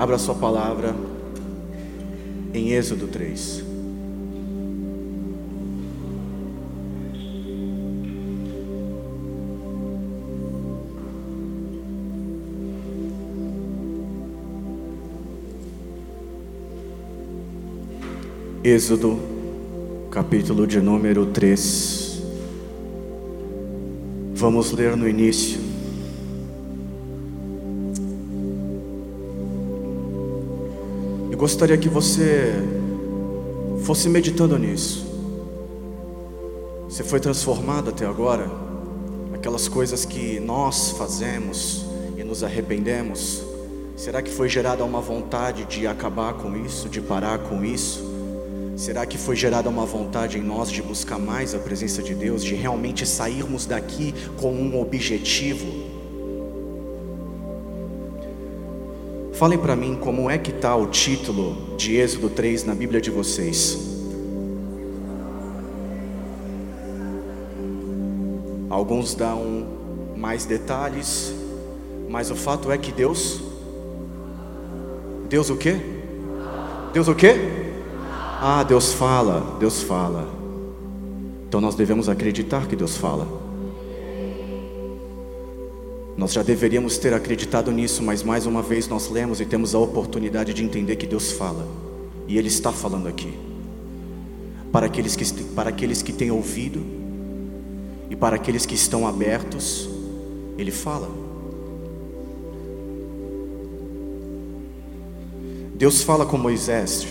Abra sua palavra em Êxodo 3. Êxodo, capítulo de número 3. Vamos ler no início. Gostaria que você fosse meditando nisso. Você foi transformado até agora? Aquelas coisas que nós fazemos e nos arrependemos, será que foi gerada uma vontade de acabar com isso, de parar com isso? Será que foi gerada uma vontade em nós de buscar mais a presença de Deus, de realmente sairmos daqui com um objetivo? Falem para mim como é que está o título de Êxodo 3 na Bíblia de vocês. Alguns dão mais detalhes, mas o fato é que Deus. Deus o quê? Deus o quê? Ah, Deus fala, Deus fala. Então nós devemos acreditar que Deus fala. Nós já deveríamos ter acreditado nisso, mas mais uma vez nós lemos e temos a oportunidade de entender que Deus fala. E Ele está falando aqui. Para aqueles que, para aqueles que têm ouvido e para aqueles que estão abertos, Ele fala. Deus fala com Moisés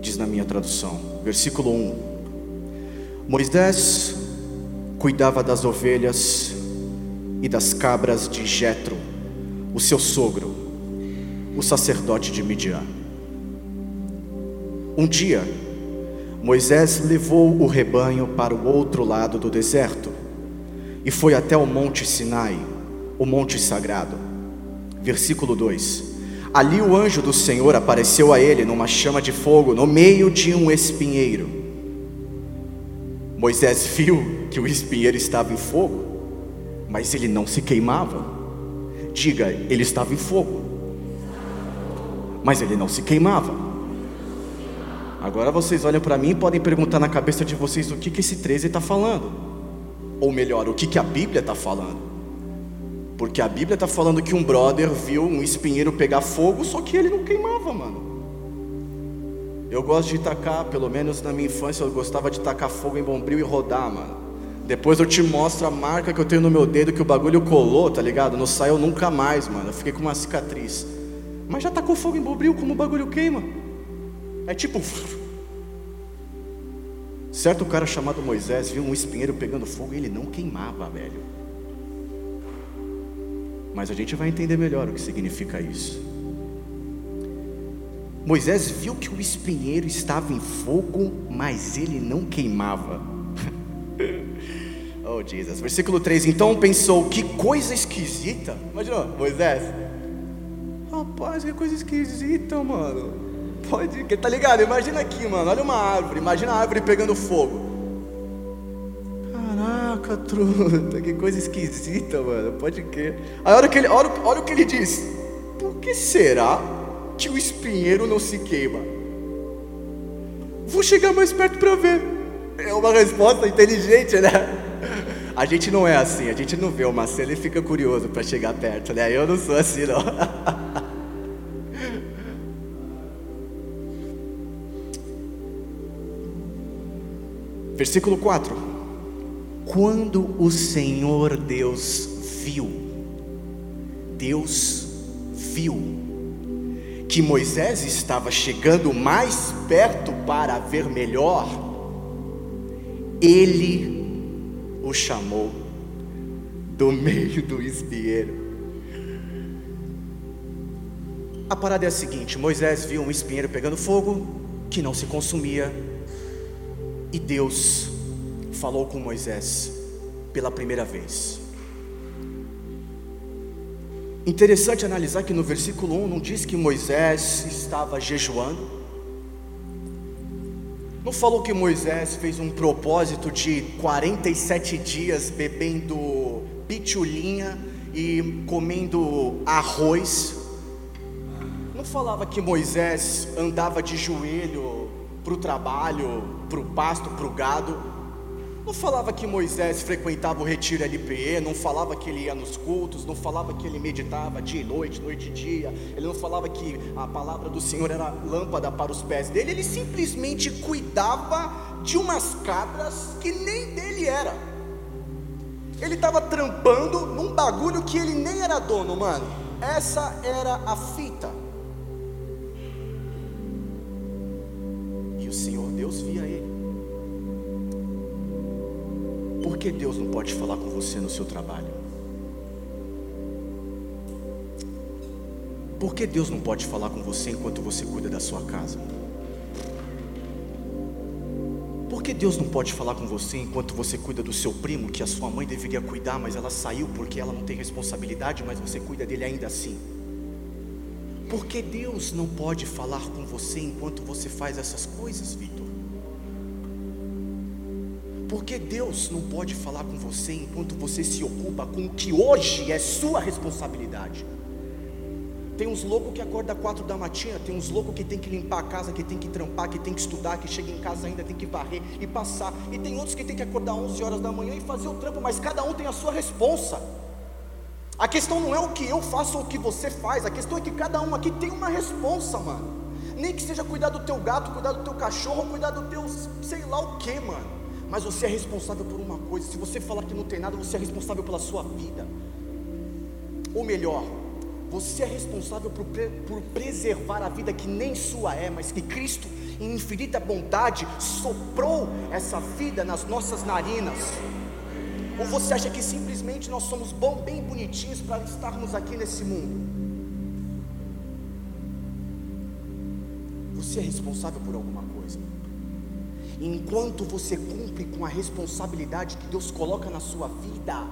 diz na minha tradução, versículo 1. Moisés cuidava das ovelhas e das cabras de Jetro, o seu sogro, o sacerdote de Midian. Um dia, Moisés levou o rebanho para o outro lado do deserto e foi até o monte Sinai, o monte sagrado. Versículo 2. Ali o anjo do Senhor apareceu a ele numa chama de fogo, no meio de um espinheiro. Moisés viu que o espinheiro estava em fogo, mas ele não se queimava. Diga, ele estava em fogo, mas ele não se queimava. Agora vocês olham para mim e podem perguntar na cabeça de vocês o que, que esse 13 está falando, ou melhor, o que, que a Bíblia está falando. Porque a Bíblia está falando que um brother viu um espinheiro pegar fogo, só que ele não queimava, mano. Eu gosto de tacar, pelo menos na minha infância, eu gostava de tacar fogo em bombril e rodar, mano. Depois eu te mostro a marca que eu tenho no meu dedo que o bagulho colou, tá ligado? Não saiu nunca mais, mano. Eu fiquei com uma cicatriz. Mas já tacou fogo em bombril, como o bagulho queima? É tipo. Certo cara chamado Moisés viu um espinheiro pegando fogo e ele não queimava, velho mas a gente vai entender melhor o que significa isso. Moisés viu que o espinheiro estava em fogo, mas ele não queimava. Oh, Jesus. Versículo 3: Então pensou, que coisa esquisita. Imaginou, Moisés? Rapaz, que coisa esquisita, mano. Pode, tá ligado? Imagina aqui, mano. Olha uma árvore. Imagina a árvore pegando fogo. Caraca, truta, que coisa esquisita, mano. Pode crer. Aí olha, que ele, olha, olha o que ele diz. Por que será que o espinheiro não se queima? Vou chegar mais perto para ver. É uma resposta inteligente, né? A gente não é assim, a gente não vê uma cena e fica curioso para chegar perto, né? Eu não sou assim, não. Versículo 4 quando o Senhor Deus viu, Deus viu que Moisés estava chegando mais perto para ver melhor, ele o chamou do meio do espinheiro. A parada é a seguinte: Moisés viu um espinheiro pegando fogo que não se consumia, e Deus falou com Moisés pela primeira vez. Interessante analisar que no versículo 1 não diz que Moisés estava jejuando. Não falou que Moisés fez um propósito de 47 dias bebendo pitulinha e comendo arroz. não falava que Moisés andava de joelho para o trabalho, para o pasto, para o gado. Não falava que Moisés frequentava o retiro LPE, não falava que ele ia nos cultos, não falava que ele meditava dia e noite, noite e dia, ele não falava que a palavra do Senhor era lâmpada para os pés dele, ele simplesmente cuidava de umas cabras que nem dele era. Ele estava trampando num bagulho que ele nem era dono, mano. Essa era a fita. E o Senhor Deus via ele. Por que Deus não pode falar com você no seu trabalho? Por que Deus não pode falar com você enquanto você cuida da sua casa? Por que Deus não pode falar com você enquanto você cuida do seu primo, que a sua mãe deveria cuidar, mas ela saiu porque ela não tem responsabilidade, mas você cuida dele ainda assim? Por que Deus não pode falar com você enquanto você faz essas coisas, Vitor? Por que Deus não pode falar com você enquanto você se ocupa com o que hoje é sua responsabilidade? Tem uns loucos que acordam quatro da matina, tem uns loucos que tem que limpar a casa, que tem que trampar, que tem que estudar, que chega em casa ainda tem que varrer e passar. E tem outros que tem que acordar às 11 horas da manhã e fazer o trampo, mas cada um tem a sua responsa. A questão não é o que eu faço ou o que você faz, a questão é que cada um aqui tem uma responsa, mano. Nem que seja cuidar do teu gato, cuidar do teu cachorro, cuidar do teu sei lá o que, mano. Mas você é responsável por uma coisa. Se você falar que não tem nada, você é responsável pela sua vida. Ou melhor, você é responsável por, por preservar a vida que nem sua é, mas que Cristo, em infinita bondade, soprou essa vida nas nossas narinas. Ou você acha que simplesmente nós somos bom, bem bonitinhos para estarmos aqui nesse mundo? Você é responsável por alguma coisa. Enquanto você cumpre com a responsabilidade que Deus coloca na sua vida,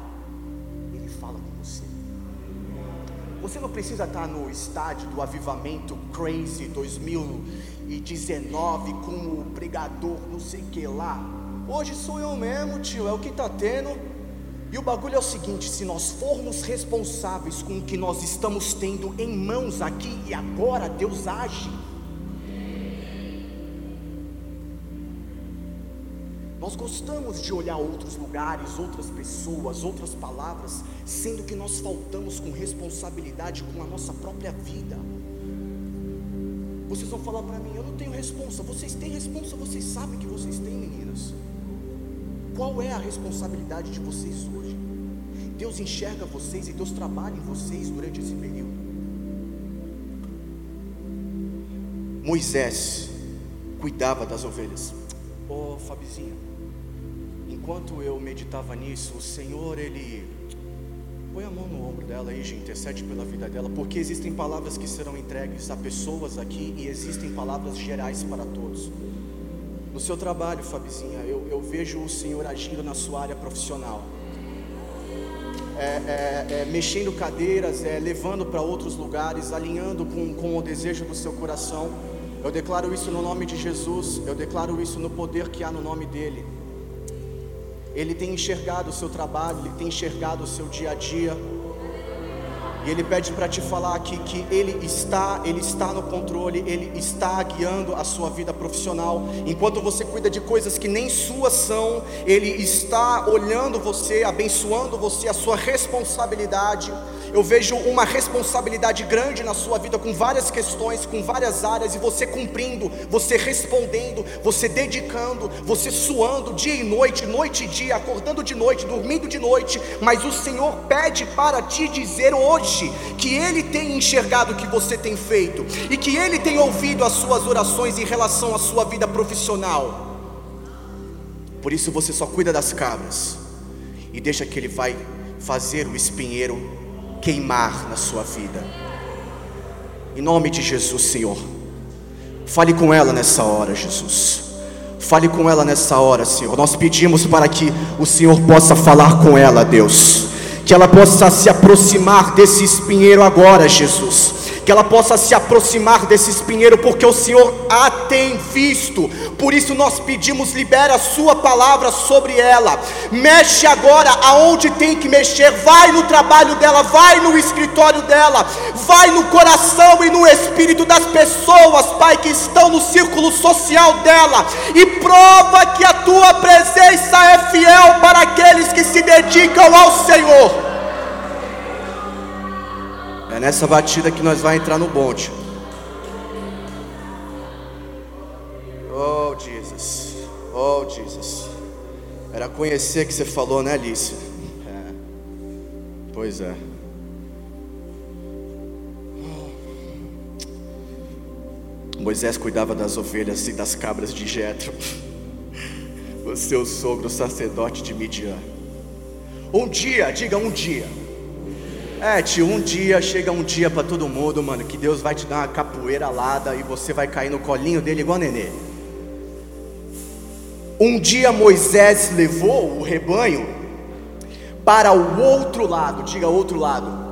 Ele fala com você. Você não precisa estar no estádio do Avivamento Crazy 2019 com o pregador, não sei o que lá. Hoje sou eu mesmo, tio, é o que está tendo. E o bagulho é o seguinte: se nós formos responsáveis com o que nós estamos tendo em mãos aqui e agora, Deus age. Nós gostamos de olhar outros lugares, outras pessoas, outras palavras, sendo que nós faltamos com responsabilidade com a nossa própria vida. Vocês vão falar para mim, eu não tenho responsa. Vocês têm responsa, vocês sabem que vocês têm, meninas. Qual é a responsabilidade de vocês hoje? Deus enxerga vocês e Deus trabalha em vocês durante esse período. Moisés cuidava das ovelhas. Ô oh, Fabizinha, enquanto eu meditava nisso, o Senhor, Ele põe a mão no ombro dela gente, intercede pela vida dela, porque existem palavras que serão entregues a pessoas aqui e existem palavras gerais para todos. No seu trabalho, Fabizinha, eu, eu vejo o Senhor agindo na sua área profissional. É, é, é, mexendo cadeiras, é, levando para outros lugares, alinhando com, com o desejo do seu coração. Eu declaro isso no nome de Jesus, eu declaro isso no poder que há no nome dEle. Ele tem enxergado o seu trabalho, ele tem enxergado o seu dia a dia. E ele pede para te falar aqui que ele está, ele está no controle, ele está guiando a sua vida profissional. Enquanto você cuida de coisas que nem suas são, ele está olhando você, abençoando você, a sua responsabilidade eu vejo uma responsabilidade grande na sua vida com várias questões, com várias áreas, e você cumprindo, você respondendo, você dedicando, você suando dia e noite, noite e dia, acordando de noite, dormindo de noite, mas o Senhor pede para te dizer hoje que Ele tem enxergado o que você tem feito e que Ele tem ouvido as suas orações em relação à sua vida profissional. Por isso você só cuida das cabras e deixa que Ele vai fazer o espinheiro queimar na sua vida. Em nome de Jesus, Senhor. Fale com ela nessa hora, Jesus. Fale com ela nessa hora, Senhor. Nós pedimos para que o Senhor possa falar com ela, Deus. Que ela possa se aproximar desse espinheiro agora, Jesus que ela possa se aproximar desse espinheiro, porque o Senhor a tem visto. Por isso nós pedimos, libera a sua palavra sobre ela. Mexe agora aonde tem que mexer. Vai no trabalho dela, vai no escritório dela, vai no coração e no espírito das pessoas, Pai, que estão no círculo social dela e prova que a tua presença é fiel para aqueles que se dedicam ao Senhor. É nessa batida que nós vamos entrar no bonde. Oh Jesus, oh Jesus. Era conhecer que você falou, né, Alice? É. Pois é. Moisés cuidava das ovelhas e das cabras de Jetro. O seu sogro sacerdote de Midian. Um dia, diga um dia é, tio, um dia chega um dia para todo mundo, mano, que Deus vai te dar uma capoeira alada e você vai cair no colinho dele igual nenê. Um dia Moisés levou o rebanho para o outro lado, diga outro lado.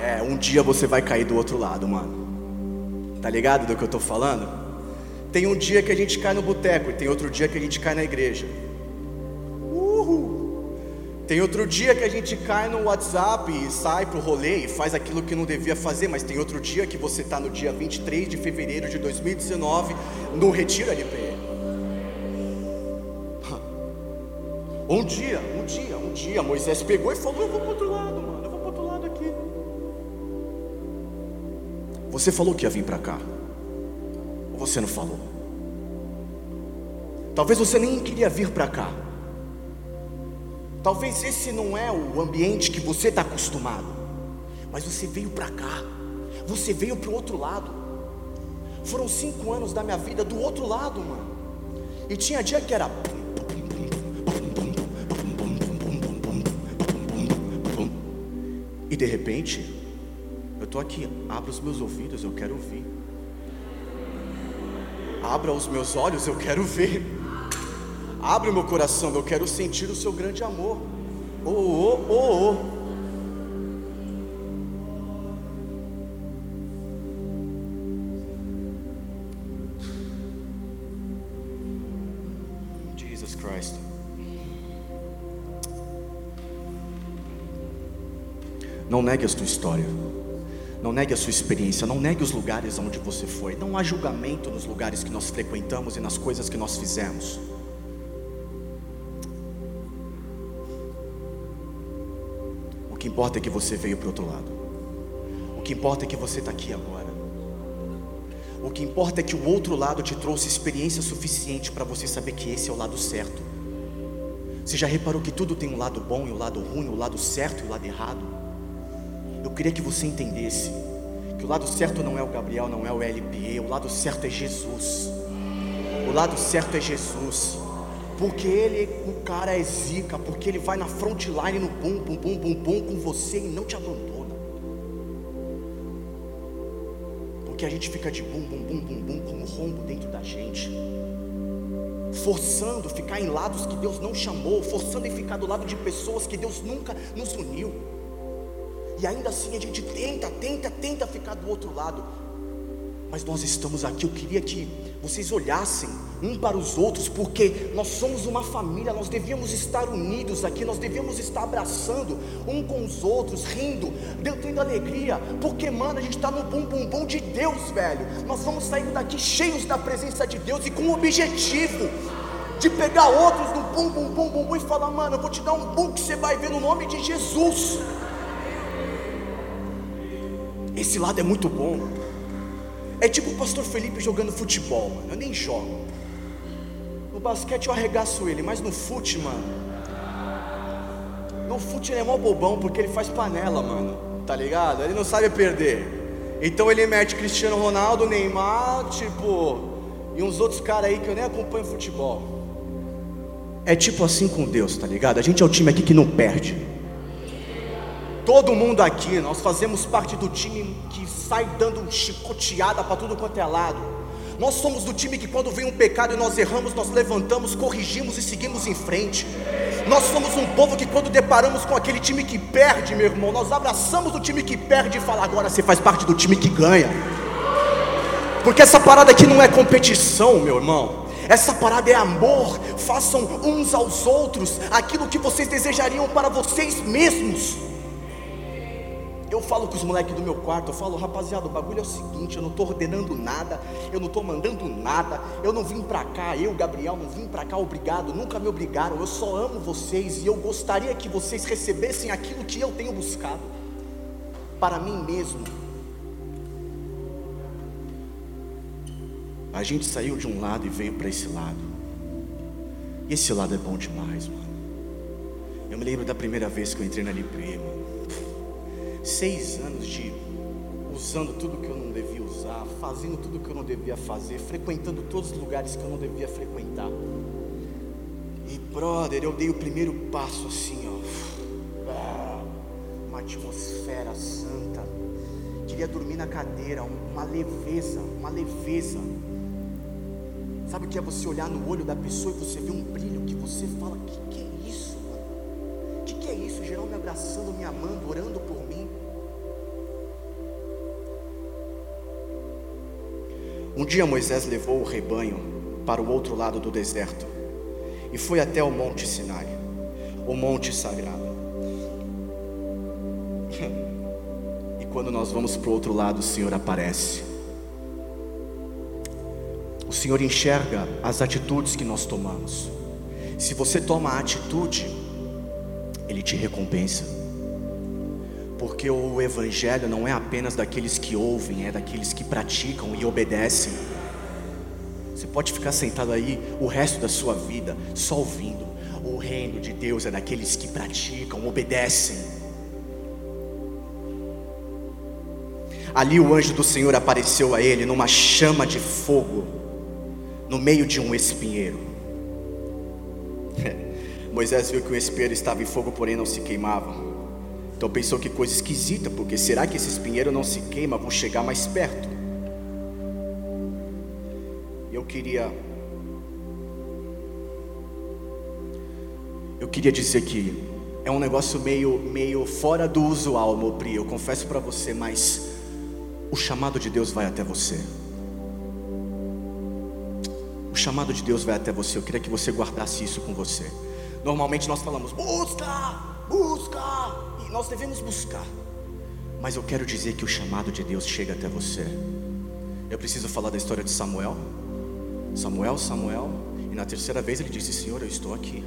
É, um dia você vai cair do outro lado, mano. Tá ligado do que eu tô falando? Tem um dia que a gente cai no boteco e tem outro dia que a gente cai na igreja. Tem outro dia que a gente cai no WhatsApp e sai pro rolê e faz aquilo que não devia fazer, mas tem outro dia que você está no dia 23 de fevereiro de 2019 no Retiro LP. Um dia, um dia, um dia, Moisés pegou e falou: Eu vou para outro lado, mano, eu vou para outro lado aqui. Você falou que ia vir para cá, ou você não falou? Talvez você nem queria vir para cá. Talvez esse não é o ambiente que você está acostumado, mas você veio para cá, você veio para o outro lado. Foram cinco anos da minha vida do outro lado, mano. E tinha dia que era. E de repente, eu estou aqui, abra os meus ouvidos, eu quero ouvir. Abra os meus olhos, eu quero ver. Abre o meu coração, eu quero sentir o seu grande amor. Oh, oh, oh, oh. Jesus Christ. Não negue a sua história. Não negue a sua experiência, não negue os lugares onde você foi. Não há julgamento nos lugares que nós frequentamos e nas coisas que nós fizemos. Importa é que você veio para o outro lado. O que importa é que você está aqui agora. O que importa é que o outro lado te trouxe experiência suficiente para você saber que esse é o lado certo. Você já reparou que tudo tem um lado bom e um lado ruim, um lado certo e um lado errado? Eu queria que você entendesse que o lado certo não é o Gabriel, não é o LPE, o lado certo é Jesus. O lado certo é Jesus porque ele, o cara é zica, porque ele vai na frontline no bum, bum, bum, bum, bum com você e não te abandona. Porque a gente fica de bum, bum, bum, bum, bum com um rombo dentro da gente, forçando ficar em lados que Deus não chamou, forçando em ficar do lado de pessoas que Deus nunca nos uniu. E ainda assim a gente tenta, tenta, tenta ficar do outro lado. Mas nós estamos aqui, eu queria que vocês olhassem um para os outros, porque nós somos uma família, nós devíamos estar unidos aqui, nós devíamos estar abraçando um com os outros, rindo, tendo alegria, porque, mano, a gente está no bum bum bum de Deus, velho. Nós vamos sair daqui cheios da presença de Deus e com o objetivo de pegar outros no bum bum bum bum, bum e falar, mano, eu vou te dar um bum que você vai ver no nome de Jesus. Esse lado é muito bom. É tipo o pastor Felipe jogando futebol, mano. Eu nem jogo. No basquete eu arregaço ele, mas no fute, mano. No fute ele é mó bobão porque ele faz panela, mano. Tá ligado? Ele não sabe perder. Então ele mete Cristiano Ronaldo, Neymar, tipo. E uns outros caras aí que eu nem acompanho futebol. É tipo assim com Deus, tá ligado? A gente é o time aqui que não perde. Todo mundo aqui, nós fazemos parte do time que sai dando chicoteada para tudo quanto é lado. Nós somos do time que quando vem um pecado e nós erramos, nós levantamos, corrigimos e seguimos em frente. Nós somos um povo que quando deparamos com aquele time que perde, meu irmão, nós abraçamos o time que perde e fala agora você faz parte do time que ganha. Porque essa parada aqui não é competição, meu irmão. Essa parada é amor. Façam uns aos outros aquilo que vocês desejariam para vocês mesmos. Eu falo com os moleques do meu quarto, eu falo, rapaziada, o bagulho é o seguinte, eu não estou ordenando nada, eu não estou mandando nada, eu não vim para cá, eu, Gabriel, não vim para cá obrigado, nunca me obrigaram, eu só amo vocês e eu gostaria que vocês recebessem aquilo que eu tenho buscado para mim mesmo. A gente saiu de um lado e veio para esse lado. E esse lado é bom demais, mano. Eu me lembro da primeira vez que eu entrei na Libre, mano seis anos de usando tudo que eu não devia usar, fazendo tudo que eu não devia fazer, frequentando todos os lugares que eu não devia frequentar. E brother, eu dei o primeiro passo assim, ó. Uma atmosfera santa. Queria dormir na cadeira, uma leveza, uma leveza. Sabe o que é você olhar no olho da pessoa e você ver um brilho que você fala, que que é isso, mano? Que que é isso? Geral me abraçando, Um dia Moisés levou o rebanho para o outro lado do deserto e foi até o Monte Sinai, o Monte Sagrado. E quando nós vamos para o outro lado, o Senhor aparece. O Senhor enxerga as atitudes que nós tomamos. Se você toma a atitude, Ele te recompensa. Porque o Evangelho não é apenas daqueles que ouvem, é daqueles que praticam e obedecem. Você pode ficar sentado aí o resto da sua vida só ouvindo. O reino de Deus é daqueles que praticam, obedecem. Ali o anjo do Senhor apareceu a ele numa chama de fogo, no meio de um espinheiro. Moisés viu que o espinheiro estava em fogo, porém não se queimava. Então pensou que coisa esquisita, porque será que esse espinheiro não se queima? Vou chegar mais perto. Eu queria. Eu queria dizer que é um negócio meio, meio fora do usual, Mopri. Eu confesso para você, mas o chamado de Deus vai até você. O chamado de Deus vai até você. Eu queria que você guardasse isso com você. Normalmente nós falamos, busca, busca nós devemos buscar. Mas eu quero dizer que o chamado de Deus chega até você. Eu preciso falar da história de Samuel. Samuel, Samuel, e na terceira vez ele disse: Senhor, eu estou aqui.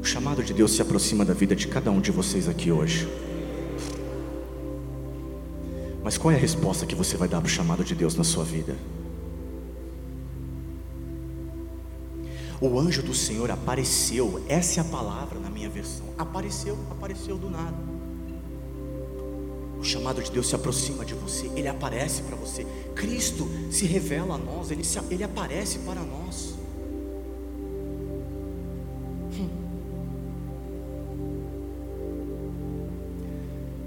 O chamado de Deus se aproxima da vida de cada um de vocês aqui hoje. Mas qual é a resposta que você vai dar para o chamado de Deus na sua vida? O anjo do Senhor apareceu, essa é a palavra na minha versão. Apareceu, apareceu do nada. O chamado de Deus se aproxima de você, ele aparece para você. Cristo se revela a nós, ele, se, ele aparece para nós. Hum.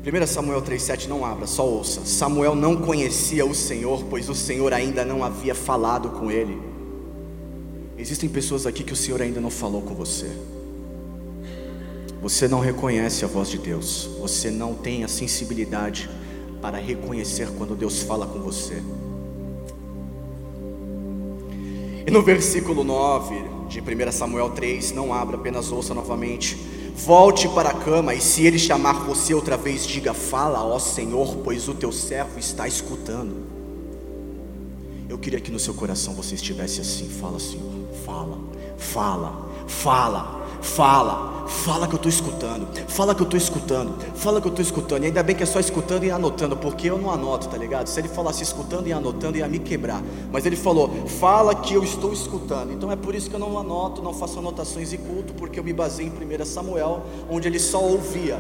1 Samuel 3,7 não abra, só ouça. Samuel não conhecia o Senhor, pois o Senhor ainda não havia falado com ele. Existem pessoas aqui que o Senhor ainda não falou com você. Você não reconhece a voz de Deus. Você não tem a sensibilidade para reconhecer quando Deus fala com você. E no versículo 9 de 1 Samuel 3, não abra, apenas ouça novamente. Volte para a cama, e se ele chamar você outra vez, diga: Fala, ó Senhor, pois o teu servo está escutando. Eu queria que no seu coração você estivesse assim: Fala, Senhor fala, fala, fala, fala, fala que eu estou escutando, fala que eu estou escutando, fala que eu estou escutando. E ainda bem que é só escutando e anotando, porque eu não anoto, tá ligado? Se ele falasse escutando e anotando, ia me quebrar. Mas ele falou, fala que eu estou escutando. Então é por isso que eu não anoto, não faço anotações e culto, porque eu me baseio em 1 Samuel, onde ele só ouvia.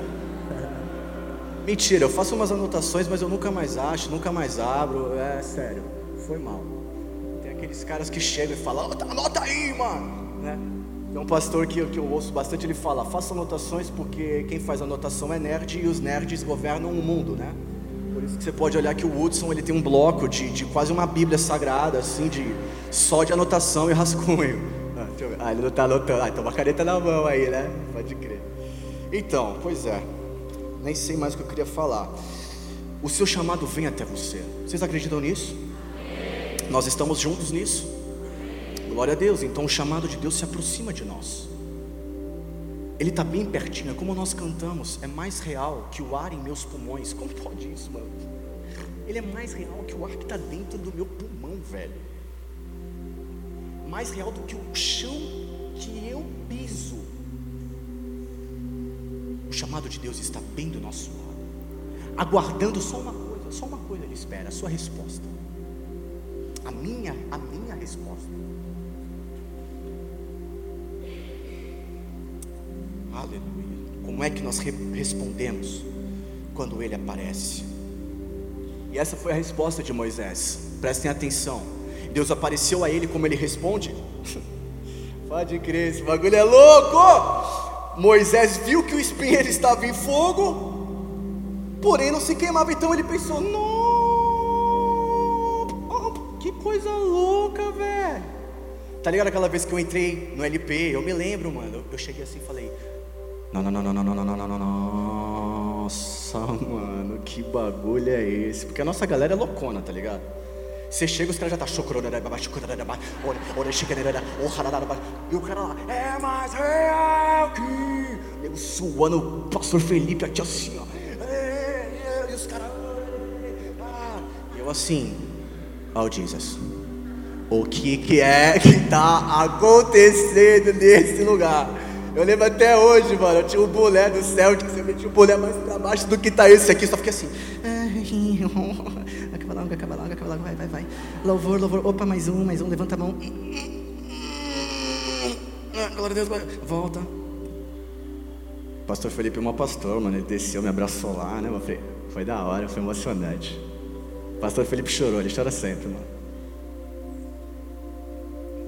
Mentira, eu faço umas anotações, mas eu nunca mais acho, nunca mais abro. É sério, foi mal aqueles caras que chegam e falam, anota aí, mano. Né? Tem um pastor que, que eu ouço bastante, ele fala, faça anotações porque quem faz anotação é nerd e os nerds governam o mundo, né? Por isso que você pode olhar que o Woodson ele tem um bloco de, de quase uma Bíblia sagrada, assim, de só de anotação e rascunho. Ah, ah ele não está anotando. Ah, então uma caneta na mão aí, né? Pode crer. Então, pois é. Nem sei mais o que eu queria falar. O seu chamado vem até você. Vocês acreditam nisso? Nós estamos juntos nisso? Glória a Deus. Então o chamado de Deus se aproxima de nós. Ele está bem pertinho, é como nós cantamos, é mais real que o ar em meus pulmões. Como pode isso, mano? Ele é mais real que o ar que está dentro do meu pulmão, velho. Mais real do que o chão que eu piso. O chamado de Deus está bem do nosso lado, aguardando só uma coisa, só uma coisa Ele espera, a sua resposta. A minha, a minha resposta. Aleluia. Como é que nós re respondemos quando ele aparece? E essa foi a resposta de Moisés. Prestem atenção. Deus apareceu a ele como ele responde. Pode crer, esse bagulho é louco. Moisés viu que o espinheiro estava em fogo, porém não se queimava. Então ele pensou: não, Tá ligado aquela vez que eu entrei no LP? Eu me lembro, mano. Eu cheguei assim e falei: não, não, não, não, não, não, não, não, não, não. Nossa, mano, que bagulho é esse? Porque a nossa galera é loucona, tá ligado? Você chega, os caras já tá e o cara lá, é mais real que. Eu suando, o pastor Felipe aqui assim, ó. E os caras. E eu assim, oh Jesus, o que, que é que tá acontecendo nesse lugar? Eu lembro até hoje, mano. Eu tinha um bolé do Celtic, você metia um bolé mais pra baixo do que tá esse aqui. Só fiquei assim. Acaba logo, acaba logo, acaba logo, vai, vai, vai. Louvor, louvor. Opa, mais um, mais um. Levanta a mão. Glória a Deus, volta. Pastor Felipe é uma pastor, mano. Ele desceu, me abraçou lá, né? Foi, foi da hora, foi emocionante. Pastor Felipe chorou, ele chora sempre, mano.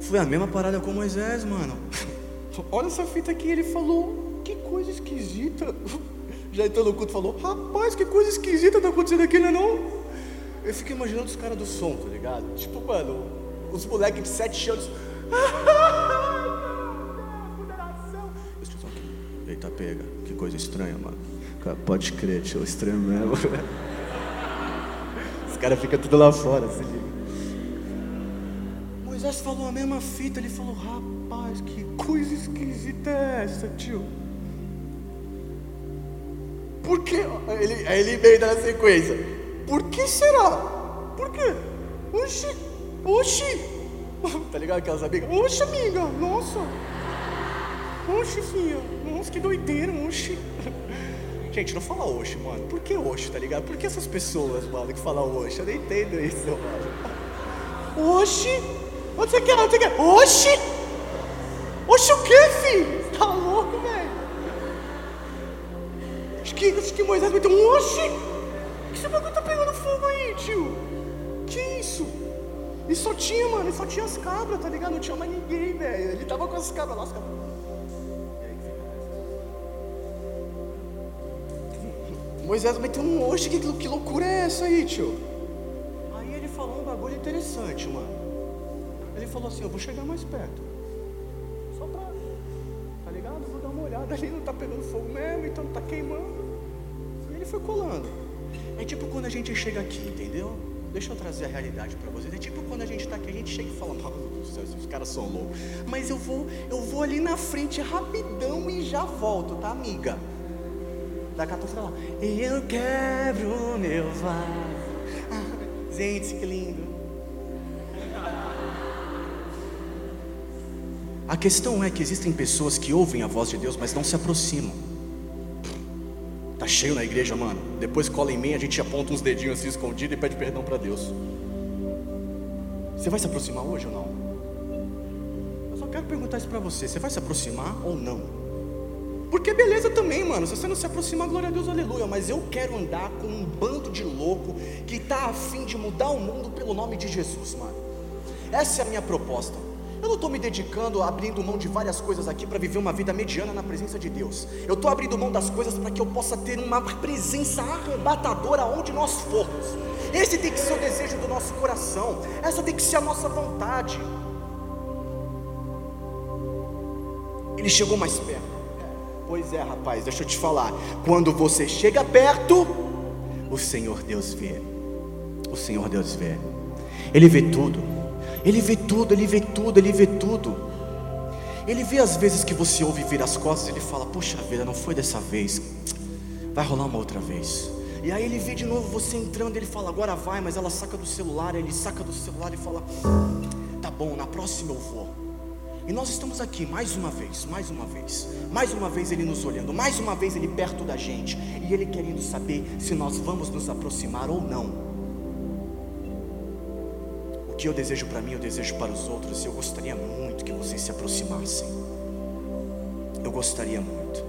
Foi a mesma parada com Moisés, mano. Olha essa fita aqui, ele falou, que coisa esquisita. Já entrou no culto e falou, rapaz, que coisa esquisita tá acontecendo aqui, não é não? Eu fico imaginando os caras do som, tá ligado? Tipo, mano, os moleques de sete anos. Eita, pega, que coisa estranha, mano. Pode crer, tio, estranho mesmo. Os caras ficam tudo lá fora, se liga. Moisés falou a mesma fita, ele falou, rapaz, que coisa esquisita é essa, tio? Por que? Ele, ele veio na sequência. Por que será? Por quê? Oxi, oxi. Tá ligado aquelas amigas? Oxi, amiga, nossa. Oxi, filha. Nossa, que doideira, oxi. Gente, não fala oxi, mano. Por que oxi, tá ligado? Por que essas pessoas, mano, que falam oxi? Eu não entendo isso, mano. Oxi. Onde você quer? Onde você quer? Oxi. Oxe, o que, filho? Você tá louco, velho? Acho que, acho que Moisés meteu um oxe. Que esse bagulho tá pegando fogo aí, tio? Que isso? E só tinha, mano, e só tinha as cabras, tá ligado? Não tinha mais ninguém, velho. Ele tava com as cabras lá, as cabras. Moisés meteu um oxe, que, que loucura é essa aí, tio? Aí ele falou um bagulho interessante, mano. Falou assim: Eu vou chegar mais perto. ali não está pegando fogo mesmo, então não está queimando. E ele foi colando. É tipo quando a gente chega aqui, entendeu? Deixa eu trazer a realidade para vocês. É tipo quando a gente está aqui, a gente chega e fala, Deus do céu, esses caras são loucos. Mas eu vou, eu vou ali na frente rapidão e já volto, tá, amiga? Daqui a pouco lá, eu quebro meu vaso. gente, que lindo. A questão é que existem pessoas que ouvem a voz de Deus, mas não se aproximam. Tá cheio na igreja, mano. Depois cola em mim, a gente aponta uns dedinhos assim escondidos e pede perdão para Deus. Você vai se aproximar hoje ou não? Eu só quero perguntar isso para você. Você vai se aproximar ou não? Porque beleza também, mano. Se você não se aproximar, glória a Deus, aleluia. Mas eu quero andar com um bando de louco que está afim de mudar o mundo pelo nome de Jesus, mano. Essa é a minha proposta. Eu não estou me dedicando, abrindo mão de várias coisas aqui para viver uma vida mediana na presença de Deus. Eu estou abrindo mão das coisas para que eu possa ter uma presença arrebatadora onde nós formos. Esse tem que ser o desejo do nosso coração, essa tem que ser a nossa vontade. Ele chegou mais perto. Pois é, rapaz, deixa eu te falar. Quando você chega perto, o Senhor Deus vê. O Senhor Deus vê. Ele vê tudo. Ele vê tudo, ele vê tudo, ele vê tudo. Ele vê as vezes que você ouve vir as costas, ele fala: Poxa vida, não foi dessa vez. Vai rolar uma outra vez. E aí ele vê de novo você entrando, ele fala: Agora vai, mas ela saca do celular, ele saca do celular e fala: Tá bom, na próxima eu vou. E nós estamos aqui mais uma vez, mais uma vez, mais uma vez Ele nos olhando, mais uma vez Ele perto da gente, e Ele querendo saber se nós vamos nos aproximar ou não que eu desejo para mim, eu desejo para os outros, e eu gostaria muito que vocês se aproximassem. Eu gostaria muito.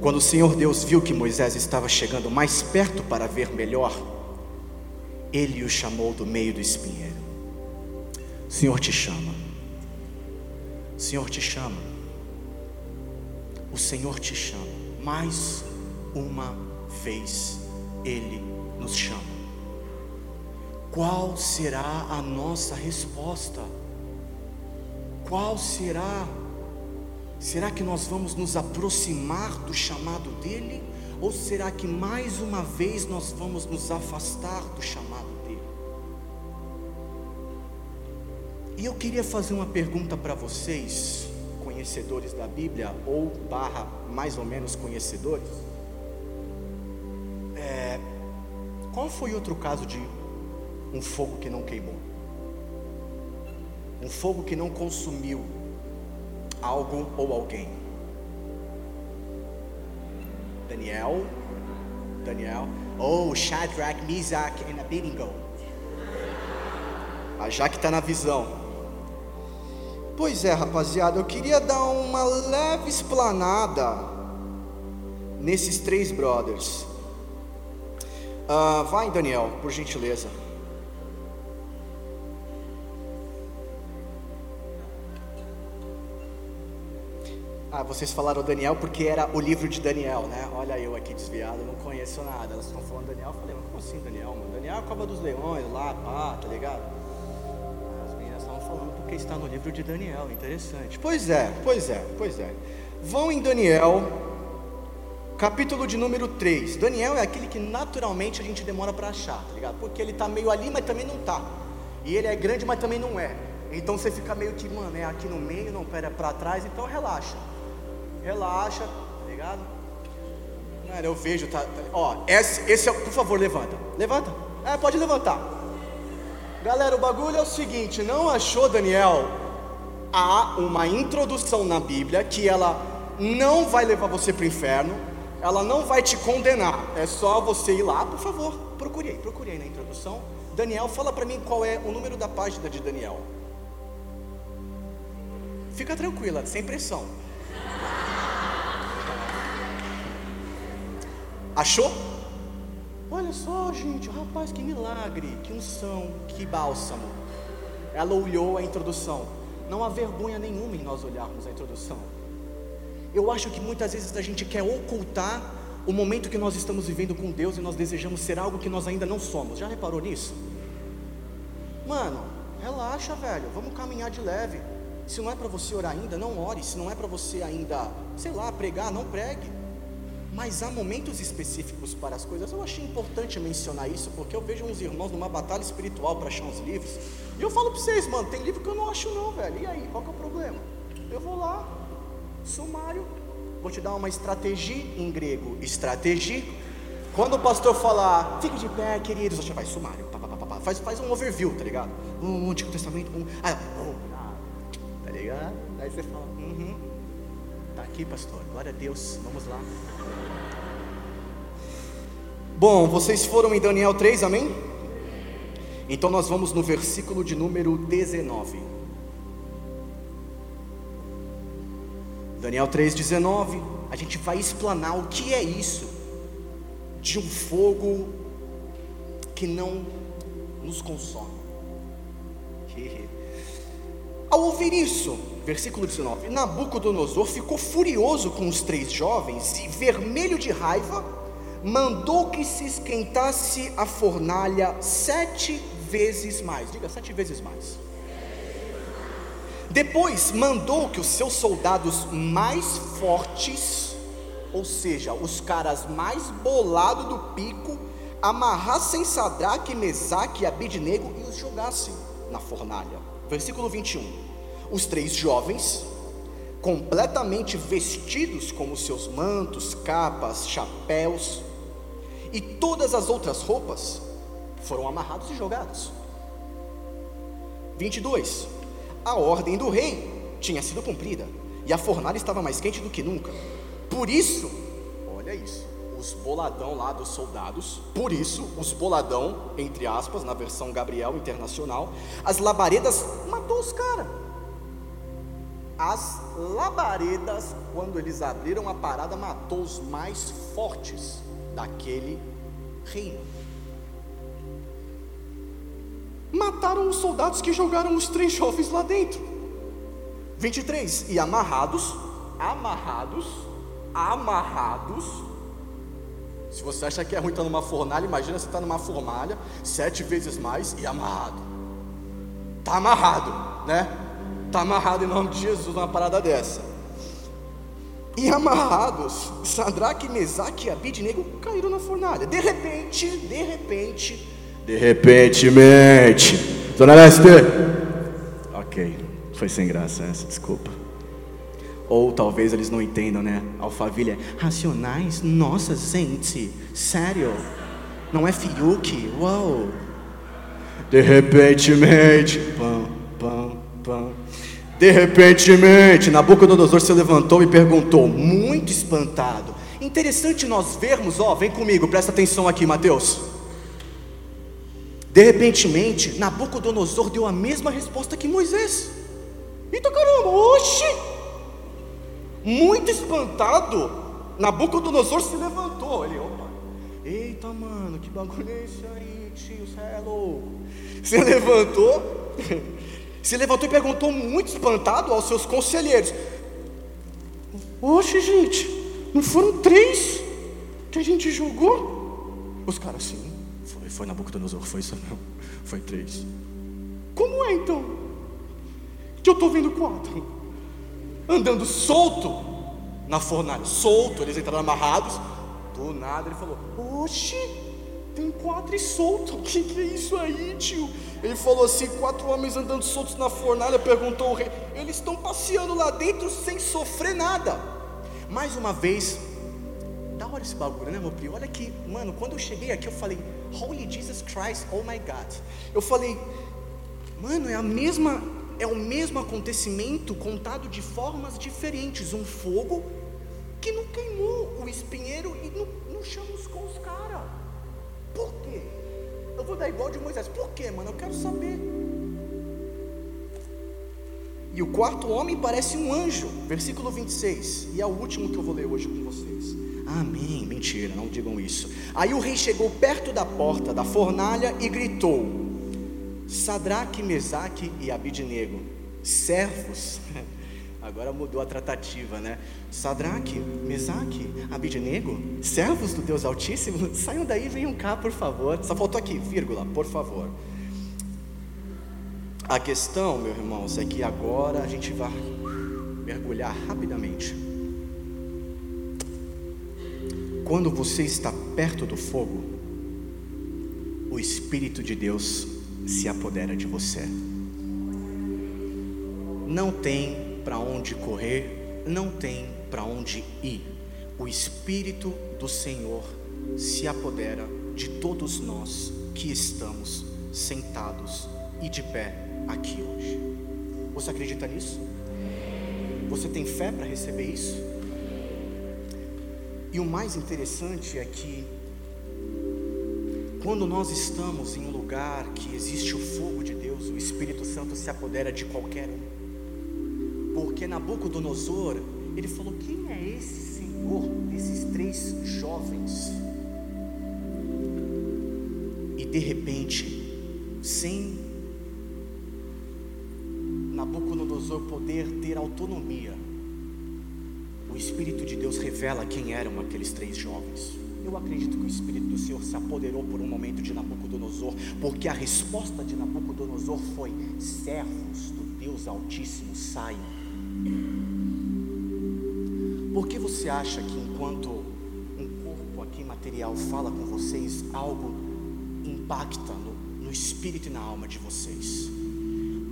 Quando o Senhor Deus viu que Moisés estava chegando mais perto para ver melhor, ele o chamou do meio do espinheiro. O Senhor te chama. O Senhor te chama. O Senhor te chama. Mais uma vez Ele nos chama qual será a nossa resposta? Qual será? Será que nós vamos nos aproximar do chamado dele? Ou será que mais uma vez nós vamos nos afastar do chamado dele? E eu queria fazer uma pergunta para vocês, conhecedores da Bíblia, ou barra mais ou menos conhecedores. É, qual foi outro caso de um fogo que não queimou, um fogo que não consumiu algo ou alguém. Daniel, Daniel, oh, Shadrach, Meshach e Abednego. A Jaque está na visão. Pois é, rapaziada, eu queria dar uma leve explanada nesses três brothers. Uh, vai, Daniel, por gentileza. Ah, vocês falaram Daniel porque era o livro de Daniel, né? Olha eu aqui desviado, não conheço nada. Elas estão falando Daniel, eu falei, mas como assim Daniel, mano? Daniel é a cova dos leões lá, pá, tá ligado? As meninas estavam falando porque está no livro de Daniel, interessante. Pois é, pois é, pois é. Vão em Daniel, capítulo de número 3. Daniel é aquele que naturalmente a gente demora para achar, tá ligado? Porque ele tá meio ali, mas também não tá. E ele é grande, mas também não é. Então você fica meio que, mano, é aqui no meio, não pera para trás, então relaxa relaxa, tá ligado? Cara, eu vejo, tá, tá ó, esse, esse é, por favor, levanta, levanta, é, pode levantar. Galera, o bagulho é o seguinte, não achou, Daniel? Há uma introdução na Bíblia que ela não vai levar você para o inferno, ela não vai te condenar, é só você ir lá, por favor, procurei, procurei na introdução. Daniel, fala para mim qual é o número da página de Daniel. Fica tranquila, sem pressão. Achou? Olha só, gente, rapaz, que milagre, que unção, que bálsamo. Ela olhou a introdução. Não há vergonha nenhuma em nós olharmos a introdução. Eu acho que muitas vezes a gente quer ocultar o momento que nós estamos vivendo com Deus e nós desejamos ser algo que nós ainda não somos. Já reparou nisso? Mano, relaxa, velho. Vamos caminhar de leve. Se não é para você orar ainda, não ore. Se não é para você ainda, sei lá, pregar, não pregue. Mas há momentos específicos para as coisas. Eu achei importante mencionar isso, porque eu vejo uns irmãos numa batalha espiritual para achar uns livros. E eu falo para vocês, mano, tem livro que eu não acho não, velho. E aí, qual que é o problema? Eu vou lá, sumário, vou te dar uma estratégia em grego, estratégia. Quando o pastor falar, fique de pé, queridos, você vai sumário, pá, pá, pá, faz, faz um overview, tá ligado? Um Antigo Testamento, um, ah, oh, tá ligado? Aí você fala, uhum, tá aqui, pastor, glória a Deus, vamos lá. Bom, vocês foram em Daniel 3, amém? Então nós vamos no versículo de número 19. Daniel 3,19. A gente vai explanar o que é isso de um fogo que não nos consome. Ao ouvir isso, versículo 19: Nabucodonosor ficou furioso com os três jovens e, vermelho de raiva, mandou que se esquentasse a fornalha sete vezes mais. Diga sete vezes mais. Depois mandou que os seus soldados mais fortes, ou seja, os caras mais bolados do pico, amarrassem Sadraque, Mesaque e Abidnego e os jogassem na fornalha. Versículo 21. Os três jovens, completamente vestidos com os seus mantos, capas, chapéus e todas as outras roupas, foram amarrados e jogados. 22. A ordem do rei tinha sido cumprida e a fornalha estava mais quente do que nunca. Por isso, olha isso, os boladão lá dos soldados, por isso, os boladão, entre aspas, na versão Gabriel Internacional, as labaredas matou os caras. As labaredas, quando eles abriram a parada, matou os mais fortes daquele reino. Mataram os soldados que jogaram os três jovens lá dentro. 23. E amarrados, amarrados, amarrados. Se você acha que é ruim estar numa fornalha, imagina você estar numa fornalha, sete vezes mais e amarrado. Está amarrado, né? Está amarrado em nome de Jesus numa parada dessa. E amarrados, Sadraque, Mesaque e Abidnego caíram na fornalha. De repente, de repente, de repentemente. Dona Lester. Ok, foi sem graça essa, desculpa. Ou talvez eles não entendam, né? Alphaville é racionais? Nossa, gente, sério? Não é Fiuk? Uau! De repentemente, pam, pam, pam. De repentemente, Nabucodonosor se levantou e perguntou, muito espantado. Interessante nós vermos, ó, vem comigo, presta atenção aqui, Mateus. De repentemente, Nabucodonosor deu a mesma resposta que Moisés. Eita caramba, oxe! Muito espantado, Nabucodonosor se levantou. Ele, opa, eita mano, que bagulho é esse aí, tio, você é louco. Se levantou, se levantou e perguntou, muito espantado, aos seus conselheiros: Oxe, gente, não foram três que a gente jogou? Os caras, sim, foi, foi Nabucodonosor, foi isso não, foi três. Como é então? Que eu estou vendo quatro andando solto na fornalha, solto, eles entraram amarrados. Do nada ele falou: Oxi, tem quatro solto, o que, que é isso aí, tio? Ele falou assim: quatro homens andando soltos na fornalha. Perguntou o rei: Eles estão passeando lá dentro sem sofrer nada. Mais uma vez, da hora esse bagulho, né, meu primo? Olha aqui, mano, quando eu cheguei aqui, eu falei: Holy Jesus Christ, oh my God. Eu falei: Mano, é a mesma é o mesmo acontecimento contado de formas diferentes. Um fogo que não queimou o espinheiro e não, não chamuscou os caras. Por quê? Eu vou dar igual de Moisés. Por quê, mano? Eu quero saber. E o quarto homem parece um anjo, versículo 26. E é o último que eu vou ler hoje com vocês. Amém. Mentira, não digam isso. Aí o rei chegou perto da porta da fornalha e gritou: Sadraque, Mesaque e Abidnego, servos. Agora mudou a tratativa, né? Sadraque, Mesaque, Abidnego, servos do Deus Altíssimo, saiam daí e venham cá, por favor. Só faltou aqui, vírgula, por favor. A questão, meus irmãos, é que agora a gente vai mergulhar rapidamente. Quando você está perto do fogo, o Espírito de Deus se apodera de você. Não tem para onde correr, não tem para onde ir. O Espírito do Senhor se apodera de todos nós que estamos sentados e de pé aqui hoje. Você acredita nisso? Você tem fé para receber isso? E o mais interessante é que quando nós estamos em um lugar que existe o fogo de Deus, o Espírito Santo se apodera de qualquer um. Porque Nabucodonosor, ele falou: Quem é esse Senhor desses três jovens? E de repente, sem Nabucodonosor poder ter autonomia, o Espírito de Deus revela quem eram aqueles três jovens. Eu acredito que o Espírito do Senhor se apoderou por um momento de Nabucodonosor, porque a resposta de Nabucodonosor foi: servos do Deus Altíssimo saiam. Por que você acha que enquanto um corpo aqui material fala com vocês, algo impacta no, no espírito e na alma de vocês?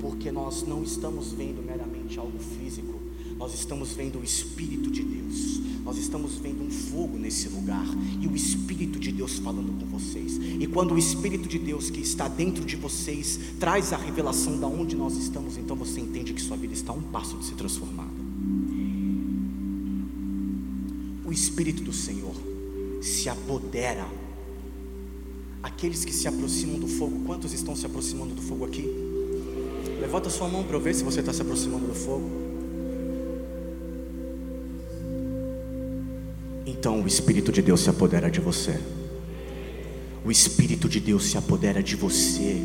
Porque nós não estamos vendo meramente algo físico, nós estamos vendo o Espírito de Deus, nós estamos vendo um fogo nesse lugar, e o Espírito de Deus falando com vocês. E quando o Espírito de Deus que está dentro de vocês traz a revelação da onde nós estamos, então você entende que sua vida está a um passo de ser transformada. O Espírito do Senhor se apodera. Aqueles que se aproximam do fogo, quantos estão se aproximando do fogo aqui? Levanta sua mão para eu ver se você está se aproximando do fogo. Então o Espírito de Deus se apodera de você. O Espírito de Deus se apodera de você.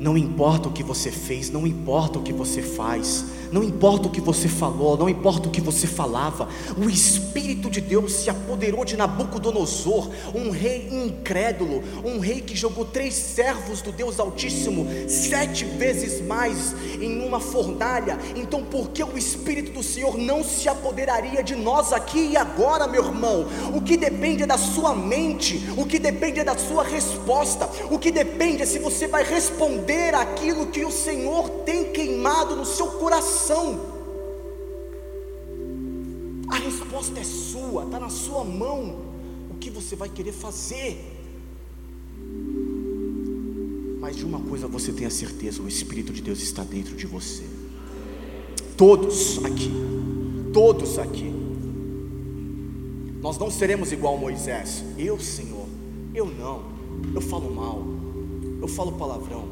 Não importa o que você fez, não importa o que você faz, não importa o que você falou, não importa o que você falava, o Espírito de Deus se apoderou de Nabucodonosor, um rei incrédulo, um rei que jogou três servos do Deus Altíssimo sete vezes mais em uma fornalha. Então, por que o Espírito do Senhor não se apoderaria de nós aqui e agora, meu irmão? O que depende é da sua mente, o que depende é da sua resposta, o que depende é se você vai responder aquilo que o Senhor tem queimado no seu coração A resposta é sua, está na sua mão. O que você vai querer fazer? Mas de uma coisa você tenha certeza: o Espírito de Deus está dentro de você. Todos aqui, todos aqui. Nós não seremos igual Moisés. Eu, Senhor, eu não. Eu falo mal, eu falo palavrão,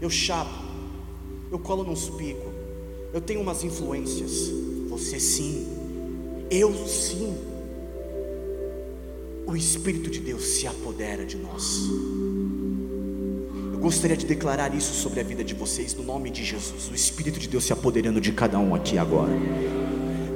eu chapo, eu colo nos picos, eu tenho umas influências. Você sim. Eu sim. O Espírito de Deus se apodera de nós. Eu gostaria de declarar isso sobre a vida de vocês, no nome de Jesus. O Espírito de Deus se apoderando de cada um aqui agora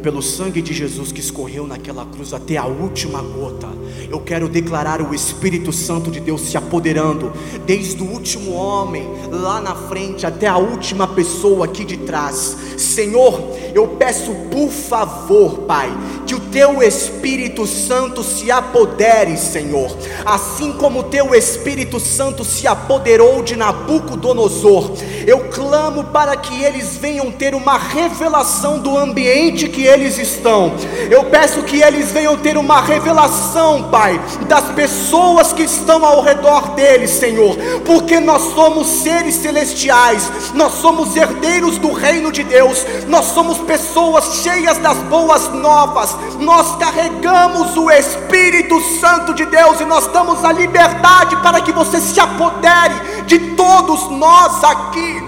pelo sangue de Jesus que escorreu naquela cruz até a última gota, eu quero declarar o Espírito Santo de Deus se apoderando, desde o último homem lá na frente até a última pessoa aqui de trás. Senhor, eu peço por favor, Pai, que o teu Espírito Santo se apodere, Senhor, assim como o teu Espírito Santo se apoderou de Nabucodonosor. Eu clamo para que eles venham ter uma revelação do ambiente que eles estão. Eu peço que eles venham ter uma revelação, Pai, das pessoas que estão ao redor deles, Senhor, porque nós somos seres celestiais, nós somos herdeiros do reino de Deus, nós somos pessoas cheias das boas novas, nós carregamos o Espírito Santo de Deus e nós damos a liberdade para que você se apodere de todos nós aqui.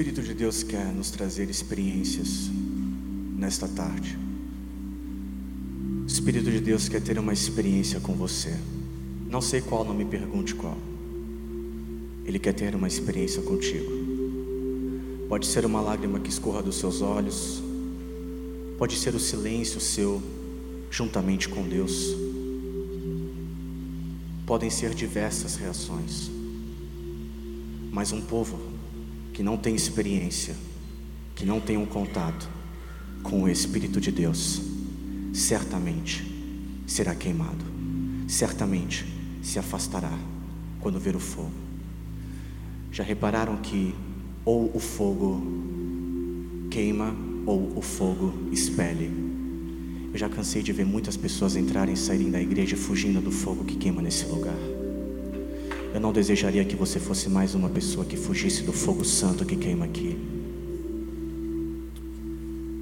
Espírito de Deus quer nos trazer experiências nesta tarde. O Espírito de Deus quer ter uma experiência com você. Não sei qual, não me pergunte qual. Ele quer ter uma experiência contigo. Pode ser uma lágrima que escorra dos seus olhos, pode ser o silêncio seu juntamente com Deus. Podem ser diversas reações, mas um povo que não tem experiência, que não tem um contato com o Espírito de Deus, certamente será queimado, certamente se afastará quando ver o fogo. Já repararam que ou o fogo queima ou o fogo expele? Eu já cansei de ver muitas pessoas entrarem e saírem da igreja fugindo do fogo que queima nesse lugar. Eu não desejaria que você fosse mais uma pessoa que fugisse do fogo santo que queima aqui.